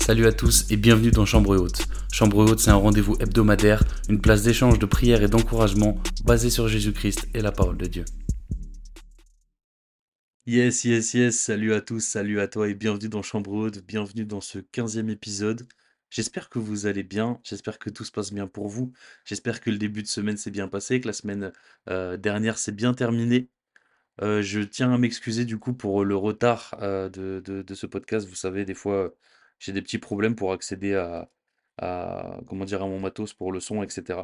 Salut à tous et bienvenue dans Chambre Haute. Chambre Haute, c'est un rendez-vous hebdomadaire, une place d'échange, de prière et d'encouragement basé sur Jésus-Christ et la parole de Dieu. Yes, yes, yes, salut à tous, salut à toi et bienvenue dans Chambre Haute, bienvenue dans ce 15e épisode. J'espère que vous allez bien, j'espère que tout se passe bien pour vous, j'espère que le début de semaine s'est bien passé, que la semaine euh, dernière s'est bien terminée. Euh, je tiens à m'excuser du coup pour le retard euh, de ce podcast. Vous savez, des fois, j'ai des petits problèmes pour accéder à, à, comment dire, mon matos pour le son, etc.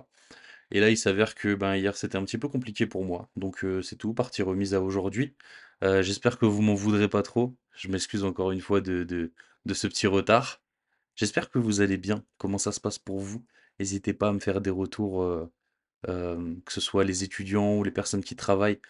Et là, il s'avère que ben, hier, c'était un petit peu compliqué pour moi. Donc, euh, c'est tout, partie remise à aujourd'hui. Euh, j'espère que vous m'en voudrez pas trop. Je m'excuse encore une fois de, ce petit retard. J'espère que vous allez bien. Comment ça se passe pour vous? N'hésitez pas à me faire des retours, euh, que ce soit les étudiants ou les personnes qui travaillent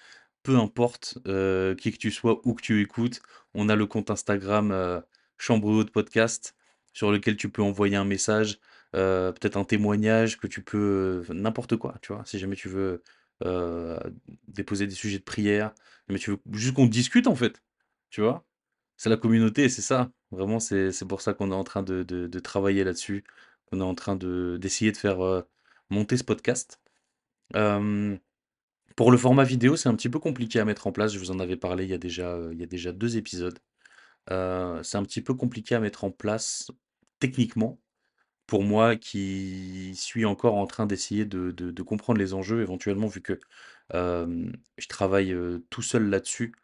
peu importe qui que tu sois, où que tu écoutes, on a le compte Instagram Chambre Haute Podcast sur lequel tu peux envoyer un message, euh, peut-être un témoignage que tu peux, euh, n'importe quoi, tu vois, si jamais tu veux euh, déposer des sujets de prière, mais tu veux juste qu'on discute en fait, tu vois. C'est la communauté, c'est ça. Vraiment, c'est pour ça qu'on est en train de, travailler là-dessus, qu'on est en train de d'essayer de faire monter ce podcast. Pour le format vidéo, c'est un petit peu compliqué à mettre en place. Je vous en avais parlé il y a déjà, il y a déjà deux épisodes. Euh, c'est un petit peu compliqué à mettre en place techniquement pour moi qui suis encore en train d'essayer de, comprendre les enjeux éventuellement vu que je travaille tout seul là-dessus.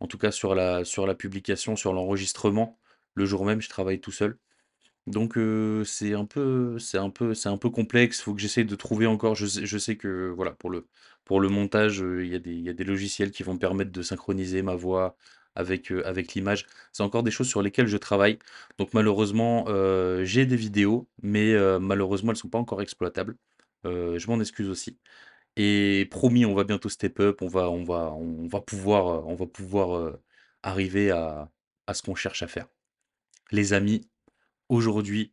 En tout cas sur la, sur la publication, sur l'enregistrement. Le jour même, je travaille tout seul. Donc c'est un peu c'est un peu c'est un peu complexe, faut que j'essaye de trouver encore je sais je sais que voilà, pour le pour le montage, y il y a des logiciels qui vont me permettre de synchroniser ma voix avec, heu, avec l'image. C'est encore des choses sur lesquelles je travaille. Donc malheureusement, heu, j'ai des vidéos, mais heu, malheureusement, elles sont pas encore exploitables. Je m'en excuse aussi et promis, on va bientôt step up, on va on va on va pouvoir, on va pouvoir, arriver à à ce qu'on cherche à faire. Les amis Aujourd'hui,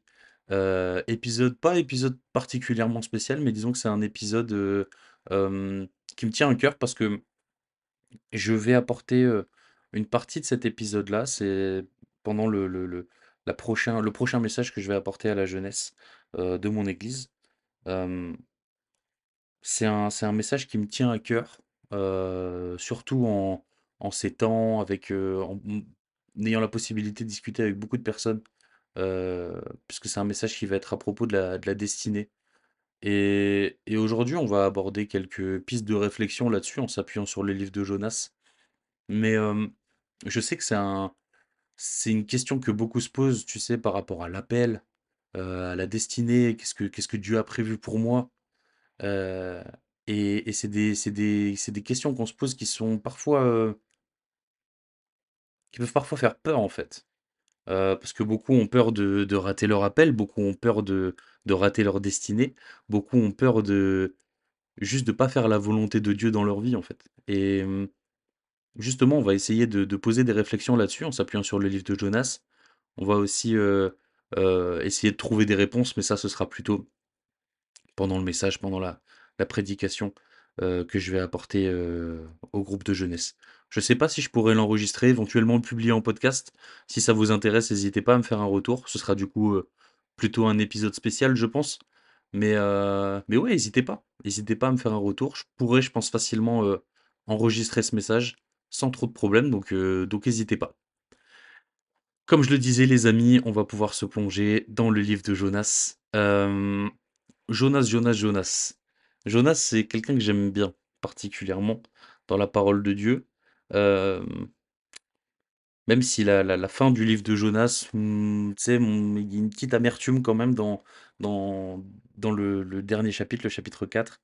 épisode pas épisode particulièrement spécial, mais disons que c'est un épisode, qui me tient à cœur parce que je vais apporter, une partie de cet épisode-là, c'est pendant le le la prochain le prochain message que je vais apporter à la jeunesse, heu, de mon église. C'est un un message qui me tient à cœur, heu, surtout en en ces temps avec, heu, en ayant la possibilité de discuter avec beaucoup de personnes euh, puisque c'est un message qui va être à propos de la, de la destinée. Et, et aujourd'hui, on va aborder quelques pistes de réflexion là-dessus en s'appuyant sur le livre de Jonas. Mais euh, je sais que c'est un, c'est une question que beaucoup se posent, tu sais, par rapport à l'appel, euh, à la destinée, qu'est-ce que, qu'est-ce que Dieu a prévu pour moi. Euh, et c'est des, c'est des, c'est des questions qu'on se pose qui sont parfois, euh, qui peuvent parfois faire peur en fait. Parce que beaucoup ont peur de de rater leur appel, beaucoup ont peur de de rater leur destinée, beaucoup ont peur de juste de pas faire la volonté de Dieu dans leur vie, en fait et mmh, justement, on va essayer de poser des réflexions là-dessus en s'appuyant sur le livre de Jonas. On va aussi, heu heu, essayer de trouver des réponses, mais ça, ce sera plutôt pendant le message, pendant la prédication, heu, que je vais apporter, au groupe de jeunesse. Je ne sais pas si je pourrais l'enregistrer, éventuellement le publier en podcast. Si ça vous intéresse, n'hésitez pas à me faire un retour. Ce sera du coup, plutôt un épisode spécial, je pense. Mais, mais ouais, n'hésitez pas. N'hésitez pas à me faire un retour. Je pourrais, je pense facilement, enregistrer ce message sans trop de problèmes, donc donc n'hésitez pas. Comme je le disais les amis, on va pouvoir se plonger dans le livre de Jonas. Jonas, Jonas, Jonas. Jonas, c'est quelqu'un que j'aime bien particulièrement dans la parole de Dieu. Même si la la fin du livre de Jonas, mmh, il y a une petite amertume quand même dans dans dans le dernier chapitre, le chapitre 4.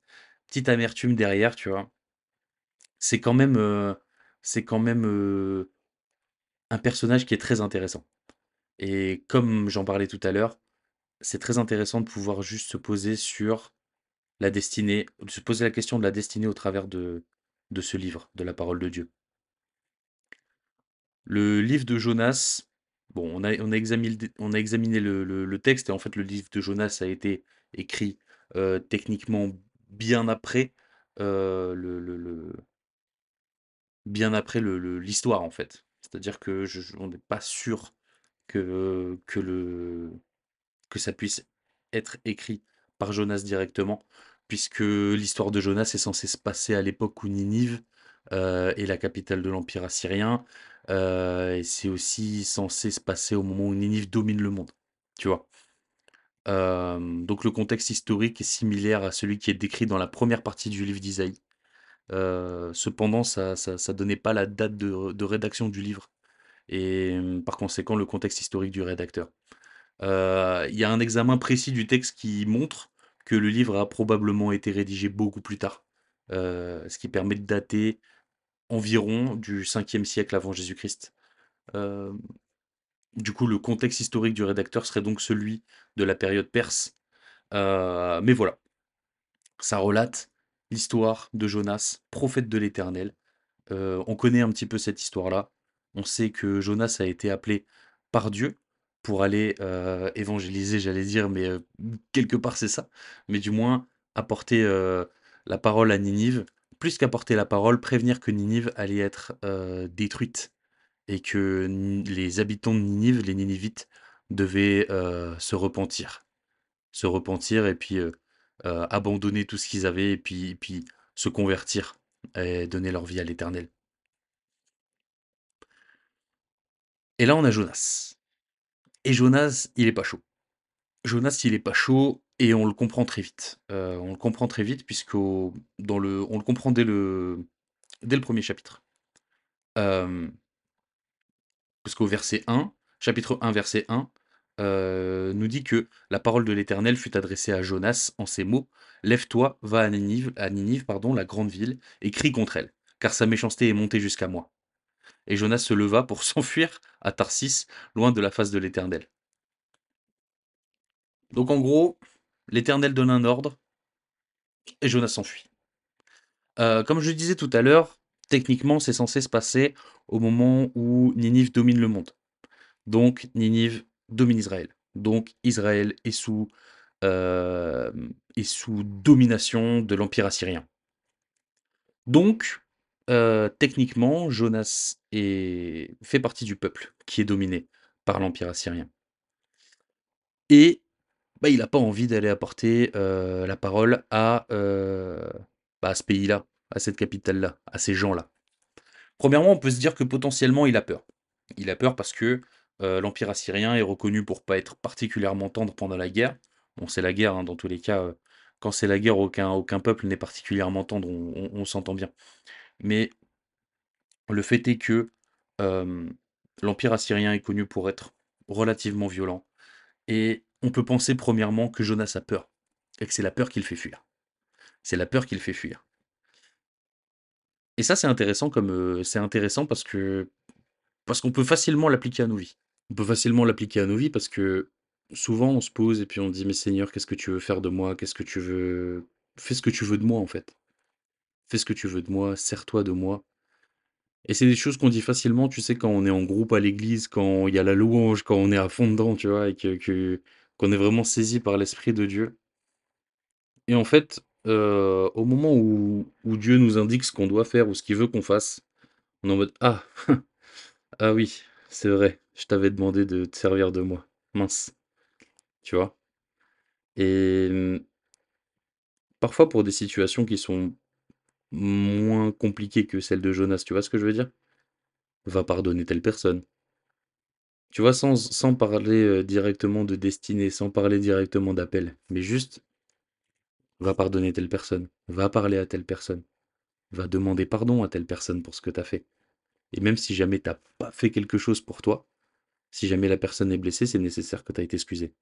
Petite amertume derrière, tu vois? C'est quand même, c'est quand même, un personnage qui est très intéressant et comme j'en parlais tout à l'heure, c'est très intéressant de pouvoir juste se poser sur la destinée, de se poser la question de la destinée au travers de, ce livre, de la parole de Dieu. Le livre de Jonas, bon, on a, examiné, le, texte et en fait le livre de Jonas a été écrit techniquement bien après le- bien après le- le- l'histoire en fait. C'est-à-dire que on n'est pas sûr que, ça puisse être écrit par Jonas directement, puisque l'histoire de Jonas est censée se passer à l'époque où Ninive euh, est la capitale de l'Empire assyrien, euh, et c'est aussi censé se passer au moment où Ninive domine le monde. Euh, donc le contexte historique est similaire à celui qui est décrit dans la première partie du livre d'Isaïe. Cependant, ça, ça, donnait pas la date de rédaction du livre et par conséquent le contexte historique du rédacteur. Il y a un examen précis du texte qui montre que le livre a probablement été rédigé beaucoup plus tard, ce qui permet de dater environ du 5e siècle avant Jésus-Christ. du coup, le contexte historique du rédacteur serait donc celui de la période perse. mais voilà, ça relate l'histoire de Jonas, prophète de l'Éternel. on connaît un petit peu cette histoire-là. On sait que Jonas a été appelé par Dieu pour aller évangéliser, j'allais dire, mais quelque part c'est ça. Mais du moins apporter la parole à Ninive, plus qu'apporter la parole, prévenir que Ninive allait être détruite et que les habitants de Ninive, les Ninivites, devaient se repentir. Se repentir et puis abandonner tout ce qu'ils avaient et puis, puis se convertir et donner leur vie à l'Éternel. Et là, on a Jonas. Et Jonas, il est pas chaud. Jonas, il est pas chaud et on le comprend très vite. Euh, on le comprend très vite puisque dans le, on le comprend dès le, dès le premier chapitre. Euh, parce verset 1, chapitre 1, verset 1, euh, nous dit que la parole de l'Éternel fut adressée à Jonas en ces mots Lève-toi, va à Ninive, Ninive pardon, la grande ville, et crie contre elle, car sa méchanceté est montée jusqu'à moi et Jonas se leva pour s'enfuir à Tarsis, loin de la face de l'Éternel. Donc en gros, l'Éternel donne un ordre, et Jonas s'enfuit. Euh, comme je disais tout à l'heure, techniquement, c'est censé se passer au moment où Ninive domine le monde. Donc Ninive domine Israël. Donc Israël est sous, euh, est sous domination de l'Empire assyrien. Donc, euh, techniquement, Jonas est... fait partie du peuple qui est dominé par l'Empire assyrien. Et bah, il n'a pas envie d'aller apporter euh, la parole à, à ce pays-là, à cette capitale-là, à ces gens-là. Premièrement, on peut se dire que potentiellement il a peur. Il a peur parce que l'Empire assyrien est reconnu pour pas être particulièrement tendre pendant la guerre. Bon, c'est la guerre, hein, dans tous les cas. quand c'est la guerre, aucun, peuple n'est particulièrement tendre, on s'entend bien. Mais le fait est que l'Empire assyrien est connu pour être relativement violent. Et on peut penser premièrement que Jonas a peur. Et que c'est la peur qui le fait fuir. C'est la peur qui le fait fuir. Et ça, c'est intéressant c'est intéressant parce que parce qu'on peut facilement l'appliquer à nos vies. On peut facilement l'appliquer à nos vies parce que souvent on se pose et puis on dit mais Seigneur, qu'est-ce que tu veux faire de moi? Qu'est-ce que tu veux? Fais ce que tu veux de moi en fait. Fais ce que tu veux de moi, sers-toi de moi. Et c'est des choses qu'on dit facilement, tu sais, quand on est en groupe à l'église, quand il y a la louange, quand on est à fond dedans, tu vois, et que, qu'on est vraiment saisi par l'Esprit de Dieu. Et en fait, euh, au moment où, où, Dieu nous indique ce qu'on doit faire ou ce qu'il veut qu'on fasse, on est en mode Ah, ah oui, c'est vrai, je t'avais demandé de te servir de moi. Mince. Tu vois? Et hum, parfois pour des situations qui sont moins compliquée que celle de Jonas, tu vois ce que je veux dire? Va pardonner telle personne. Tu vois, sans, parler euh, directement de destinée, sans parler directement d'appel, mais juste, va pardonner telle personne, va parler à telle personne, va demander pardon à telle personne pour ce que tu as fait. Et même si jamais t'as pas fait quelque chose pour toi, si jamais la personne est blessée, c'est nécessaire que tu aies été excusé.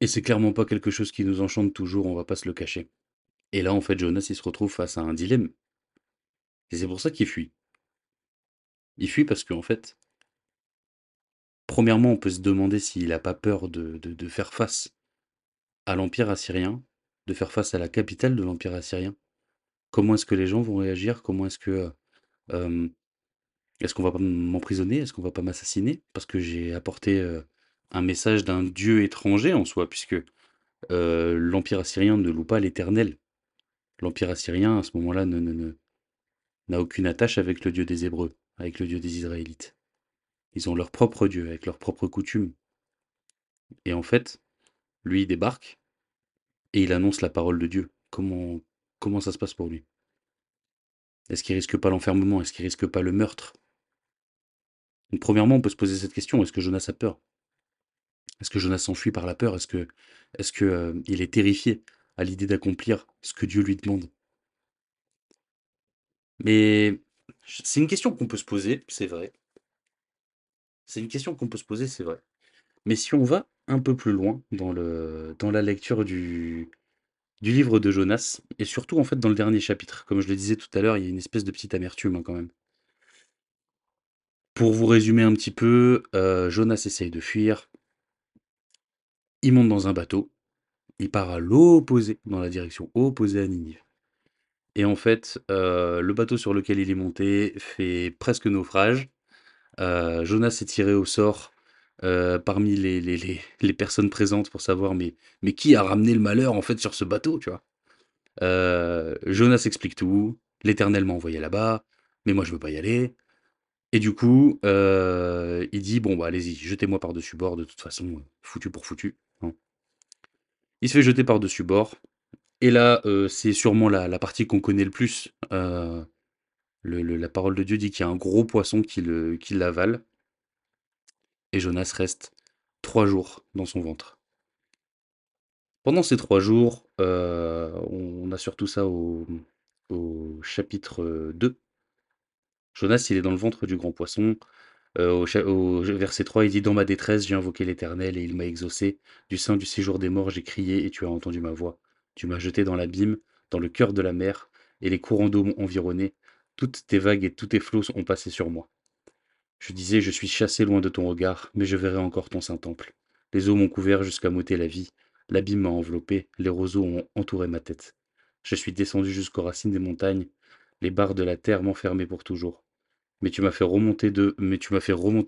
Et c'est clairement pas quelque chose qui nous enchante toujours, on va pas se le cacher. Et là, en fait, Jonas, il se retrouve face à un dilemme. Et c'est pour ça qu'il fuit. Il fuit parce qu'en fait, premièrement, on peut se demander s'il n'a pas peur de, de, faire face à l'Empire assyrien, de faire face à la capitale de l'Empire assyrien. Comment est-ce que les gens vont réagir? Comment est-ce que... Euh, euh, est-ce qu'on va pas m'emprisonner? Est-ce qu'on va pas m'assassiner? Parce que j'ai apporté un message d'un dieu étranger en soi, puisque l'Empire assyrien ne loue pas l'éternel l'Empire assyrien, à ce moment-là, n'a aucune attache avec le Dieu des Hébreux, avec le Dieu des Israélites. Ils ont leur propre Dieu, avec leurs propres coutumes. Et en fait, lui, il débarque et il annonce la parole de Dieu. Comment, comment ça se passe pour lui? Est-ce qu'il risque pas l'enfermement? Est-ce qu'il risque pas le meurtre? Donc, Premièrement, on peut se poser cette question est-ce que Jonas a peur? Est-ce que Jonas s'enfuit par la peur? Est-ce que, que euh, il est terrifié à l'idée d'accomplir ce que Dieu lui demande? Mais c'est une question qu'on peut se poser, c'est vrai. C'est une question qu'on peut se poser, c'est vrai. Mais si on va un peu plus loin dans la lecture du du livre de Jonas et surtout, en fait, dans le dernier chapitre, comme je le disais tout à l'heure, il y a une espèce de petite amertume, hein, quand même. Pour vous résumer un petit peu, heu, Jonas essaye de fuir. Il monte dans un bateau, il part à l'opposé, dans la direction opposée à Ninive et en fait, heu, le bateau sur lequel il est monté fait presque naufrage. Heu, Jonas est tiré au sort, parmi les personnes présentes pour savoir mais qui a ramené le malheur, en fait, sur ce bateau, tu vois? Jonas explique tout: «L'Éternel m'a envoyé là-bas, mais moi je veux pas y aller» et du coup, heu, il dit: «Bon, bah, allez-y, jetez-moi par-dessus bord, de toute façon, heu, foutu pour foutu», hein. Il se fait jeter par-dessus bord et là, heu, c'est sûrement la partie qu'on connaît le plus, la parole de Dieu dit qu'il y a un gros poisson qui le qui l'avale et Jonas reste 3 jours dans son ventre. Pendant ces 3 jours, on a surtout ça au chapitre, heu, 2. Jonas, il est dans le ventre du grand poisson. Heu, au au verset 3, il dit: «Dans ma détresse, j'ai invoqué l'Éternel et il m'a exaucé. Du sein du séjour des morts, j'ai crié et tu as entendu ma voix. Tu m'as jeté dans l'abîme, dans le cœur de la mer et les courants d'eau m'ont environné. Toutes tes vagues et tous tes flots ont passé sur moi. Je disais: Je suis chassé loin de ton regard, mais je verrai encore ton saint temple. Les eaux m'ont couvert jusqu'à m'ôter la vie. L'abîme m'a enveloppé, les roseaux ont entouré ma tête. Je suis descendu jusqu'aux racines des montagnes. Les barres de la terre m'enfermaient pour toujours. Mais tu m'as fait remonter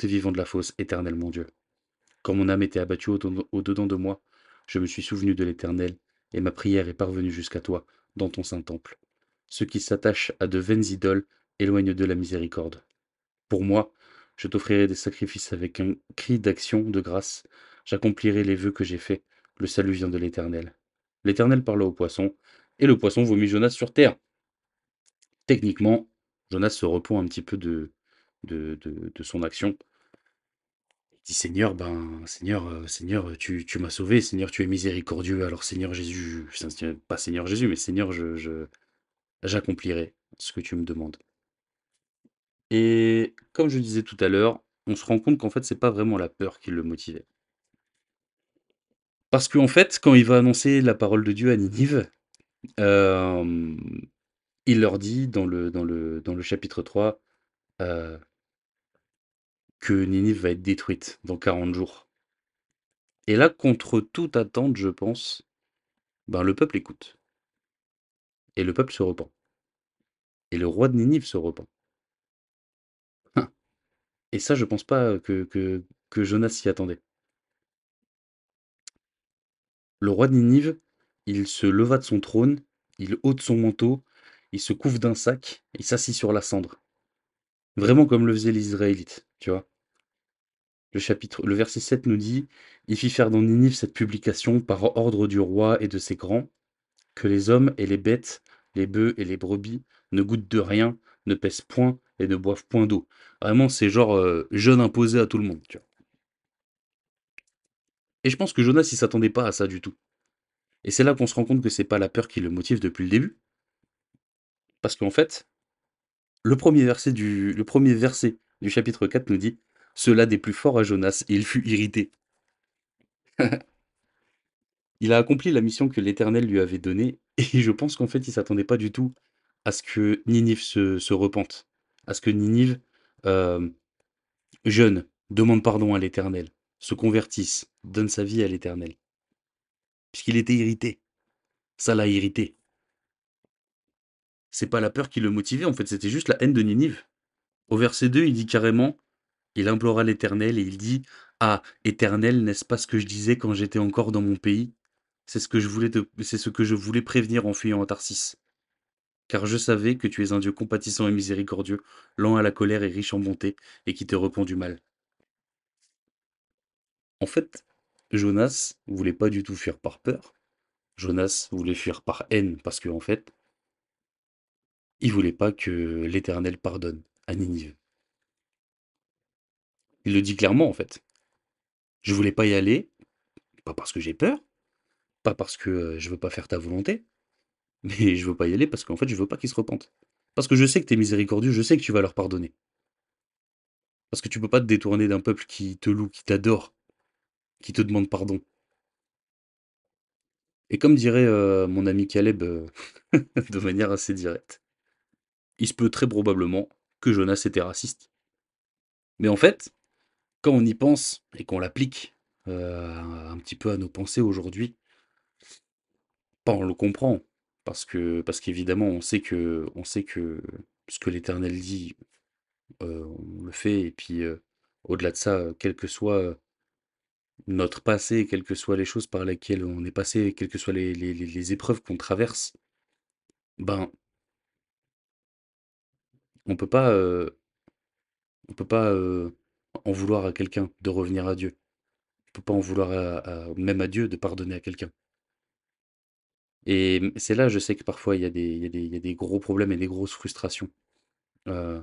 vivant de la fosse, éternel mon Dieu. Quand mon âme était abattue au-dedans de moi, je me suis souvenu de l'Éternel, et ma prière est parvenue jusqu'à toi, dans ton saint temple. Ceux qui s'attachent à de vaines idoles éloignent de la miséricorde. Pour moi, je t'offrirai des sacrifices avec un cri d'action, de grâce. J'accomplirai les vœux que j'ai faits. Le salut vient de l'Éternel. L'Éternel parla au poisson, et le poisson vomit Jonas sur terre. Techniquement, Jonas se repent un petit peu de, de, son action. Il dit Seigneur, ben Seigneur, euh, Seigneur, tu, m'as sauvé, Seigneur, tu es miséricordieux. Alors Seigneur Jésus, pas Seigneur Jésus, mais Seigneur, je, j'accomplirai ce que tu me demandes. Et comme je disais tout à l'heure, on se rend compte qu'en fait, c'est pas vraiment la peur qui le motivait. Parce qu'en fait, quand il va annoncer la parole de Dieu à Ninive, euh, il leur dit dans le, chapitre 3 euh, que Ninive va être détruite dans 40 jours. Et là, contre toute attente, je pense, ben, le peuple écoute. Et le peuple se repent. Et le roi de Ninive se repent. Et ça, je pense pas que Jonas s'y attendait. Le roi de Ninive, il se leva de son trône, il ôte son manteau, il se couvre d'un sac, il s'assit sur la cendre. Vraiment comme le faisaient les Israélites, tu vois. Le chapitre, le verset 7 nous dit Il fit faire dans Ninive cette publication par ordre du roi et de ses grands, que les hommes et les bêtes, les bœufs et les brebis ne goûtent de rien, ne pèsent point et ne boivent point d'eau. Vraiment, c'est genre euh, jeûne imposé à tout le monde. Tu vois. Et je pense que Jonas, il s'attendait pas à ça du tout. Et c'est là qu'on se rend compte que c'est pas la peur qui le motive depuis le début. Parce qu'en fait, le premier verset du, chapitre 4 nous dit Cela des plus forts à Jonas, et il fut irrité. il a accompli la mission que l'Éternel lui avait donnée, et je pense qu'en fait, il s'attendait pas du tout à ce que Ninive se, se repente, à ce que Ninive, euh, jeune, demande pardon à l'Éternel, se convertisse, donne sa vie à l'Éternel. Puisqu'il était irrité. Ça l'a irrité. C'est pas la peur qui le motivait, en fait, c'était juste la haine de Ninive. Au verset 2, il dit carrément, il implora l'Éternel et il dit Ah, Éternel, n'est-ce pas ce que je disais quand j'étais encore dans mon pays? C'est ce que je voulais c'est ce que je voulais prévenir en fuyant à Tarsis. Car je savais que tu es un Dieu compatissant et miséricordieux, lent à la colère et riche en bonté, et qui te repent du mal. En fait, Jonas voulait pas du tout fuir par peur. Jonas voulait fuir par haine parce qu'en en fait, il voulait pas que l'Éternel pardonne à Ninive. Il le dit clairement en fait. Je voulais pas y aller, pas parce que j'ai peur, pas parce que euh, je veux pas faire ta volonté, mais je veux pas y aller parce qu'en fait je veux pas qu'ils se repentent. Parce que je sais que tu es miséricordieux, je sais que tu vas leur pardonner. Parce que tu peux pas te détourner d'un peuple qui te loue, qui t'adore, qui te demande pardon. Et comme dirait euh, mon ami Caleb euh, de manière assez directe, il se peut très probablement que Jonas était raciste. Mais en fait, quand on y pense et qu'on l'applique euh, un petit peu à nos pensées aujourd'hui, pas on le comprend. Parce que parce qu'évidemment, on sait que on sait que ce que l'Éternel dit, euh, on le fait. Et puis, euh, au-delà de ça, quel que soit notre passé, quelles que soient les choses par lesquelles on est passé, quelles que soient les, les- épreuves qu'on traverse, ben, on peut euh, peut pas euh, en vouloir à quelqu'un de revenir à Dieu. On peut pas en vouloir même à Dieu de pardonner à quelqu'un. Et c'est là, je sais que parfois il y a des gros problèmes et des grosses frustrations euh,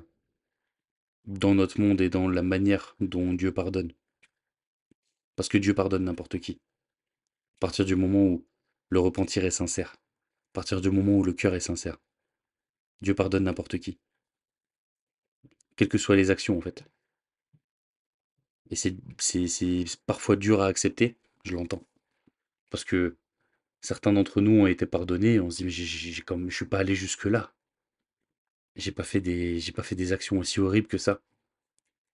dans notre monde et dans la manière dont Dieu pardonne. Parce que Dieu pardonne n'importe qui. À partir du moment où le repentir est sincère. À partir du moment où le cœur est sincère. Dieu pardonne n'importe qui. Quelles que soient les actions, en fait. Et c'est parfois dur à accepter, je l'entends. Parce que certains d'entre nous ont été pardonnés on se dit, mais j'ai, comme, je suis pas allé jusque-là. J'ai pas fait des, pas fait des actions aussi horribles que ça.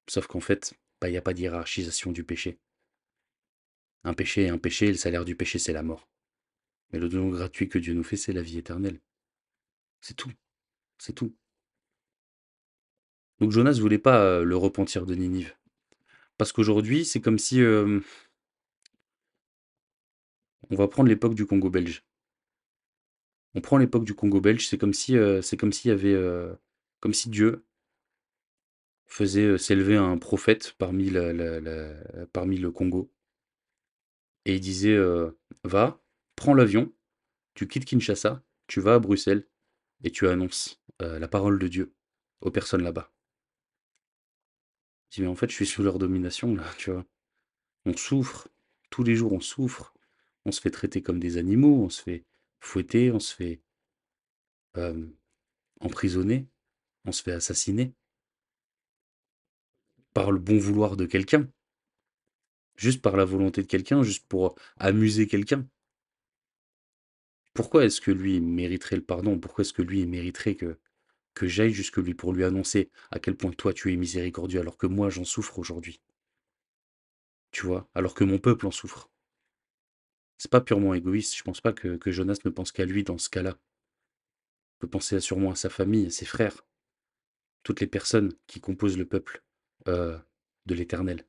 Sauf qu'en fait, bah, il n'y a pas de hiérarchisation du péché. Un péché est un péché, et le salaire du péché, c'est la mort. Mais le don gratuit que Dieu nous fait, c'est la vie éternelle. C'est tout. C'est tout. Donc Jonas voulait pas euh, le repentir de Ninive. Parce qu'aujourd'hui, c'est comme si... euh, on va prendre l'époque du Congo belge. On prend l'époque du Congo belge, c'est comme si euh, s'il y avait... comme si Dieu faisait s'élever un prophète parmi, le Congo. Et il disait, va, prends l'avion, tu quittes Kinshasa, tu vas à Bruxelles, et tu annonces la parole de Dieu aux personnes là-bas. Mais en fait, je suis sous leur domination, là, tu vois. On souffre, tous les jours on souffre, on se fait traiter comme des animaux, on se fait fouetter, on se fait emprisonner, on se fait assassiner par le bon vouloir de quelqu'un, juste par la volonté de quelqu'un, juste pour amuser quelqu'un. Pourquoi est-ce que lui mériterait le pardon? Pourquoi est-ce que lui mériterait que, que j'aille jusque lui pour lui annoncer à quel point toi tu es miséricordieux alors que moi j'en souffre aujourd'hui Tu vois? Alors que mon peuple en souffre. C'est pas purement égoïste, je pense pas que, Jonas ne pense qu'à lui dans ce cas-là. Il peut penser sûrement à sa famille, à ses frères, toutes les personnes qui composent le peuple euh, de l'Éternel.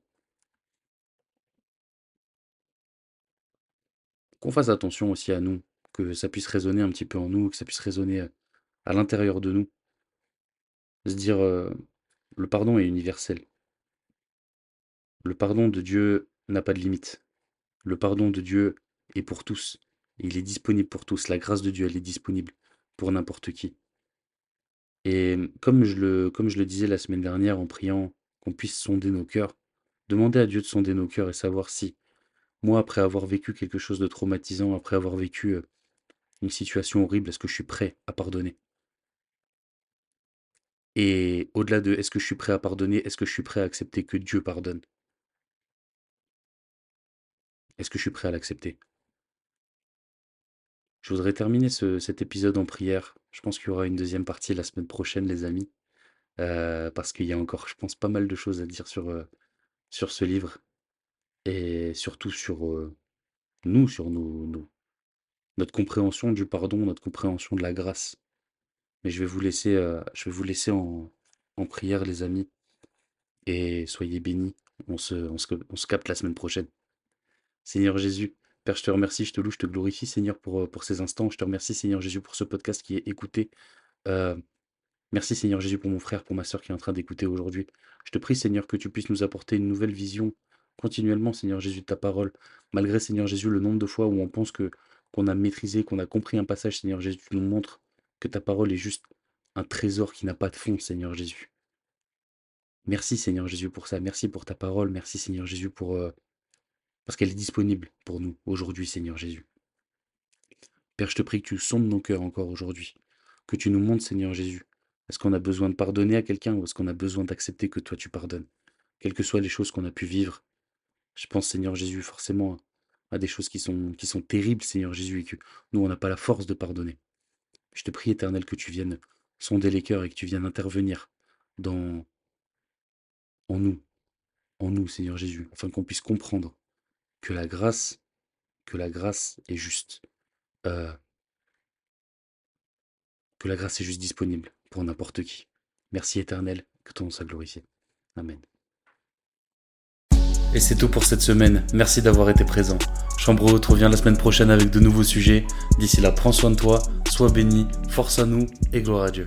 Qu'on fasse attention aussi à nous, que ça puisse résonner un petit peu en nous, que ça puisse résonner euh, à l'intérieur de nous. Se dire, le pardon est universel. Le pardon de Dieu n'a pas de limite. Le pardon de Dieu est pour tous. Il est disponible pour tous. La grâce de Dieu, elle est disponible pour n'importe qui. Et comme je le, comme je le disais la semaine dernière en priant qu'on puisse sonder nos cœurs, demander à Dieu de sonder nos cœurs et savoir si, moi, après avoir vécu quelque chose de traumatisant, après avoir vécu une situation horrible, est-ce que je suis prêt à pardonner? Et au-delà de est-ce que je suis prêt à pardonner, est-ce que je suis prêt à accepter que Dieu pardonne? Est-ce que je suis prêt à l'accepter? Je voudrais terminer ce- cet épisode en prière. Je pense qu'il y aura une deuxième partie la semaine prochaine, les amis, euh, parce qu'il y a encore, je pense, pas mal de choses à dire sur, euh, sur ce livre et surtout sur euh, nous, sur notre compréhension du pardon, notre compréhension de la grâce. Mais je vais vous laisser, euh, je vais vous laisser en, prière, les amis, et soyez bénis. On se, capte la semaine prochaine. Seigneur Jésus, Père, je te remercie, je te loue, je te glorifie, Seigneur, pour, euh, ces instants. Je te remercie, Seigneur Jésus, pour ce podcast qui est écouté. Euh, merci, Seigneur Jésus, pour mon frère, pour ma soeur qui est en train d'écouter aujourd'hui. Je te prie, Seigneur, que tu puisses nous apporter une nouvelle vision continuellement, Seigneur Jésus, de ta parole. Malgré, Seigneur Jésus, le nombre de fois où on pense qu'on a maîtrisé, qu'on a compris un passage, Seigneur Jésus, tu nous montres que ta parole est juste un trésor qui n'a pas de fond, Seigneur Jésus. Merci, Seigneur Jésus, pour ça. Merci pour ta parole. Merci, Seigneur Jésus, pour euh, parce qu'elle est disponible pour nous aujourd'hui, Seigneur Jésus. Père, je te prie que tu sondes nos cœurs encore aujourd'hui, que tu nous montres, Seigneur Jésus. Est-ce qu'on a besoin de pardonner à quelqu'un ou est-ce qu'on a besoin d'accepter que toi tu pardonnes? Quelles que soient les choses qu'on a pu vivre, je pense, Seigneur Jésus, forcément à des choses qui sont, qui sont terribles, Seigneur Jésus, et que nous, on n'a pas la force de pardonner. Je te prie, Éternel, que tu viennes sonder les cœurs et que tu viennes intervenir dans, en nous, en nous, Seigneur Jésus, afin qu'on puisse comprendre que la grâce, que la grâce est juste, euh, que la grâce est juste disponible pour n'importe qui. Merci Éternel, que ton nom soit glorifié. Amen. Et c'est tout pour cette semaine. Merci d'avoir été présent. Chambre haute revient la semaine prochaine avec de nouveaux sujets. D'ici là, prends soin de toi, sois béni, force à nous et gloire à Dieu.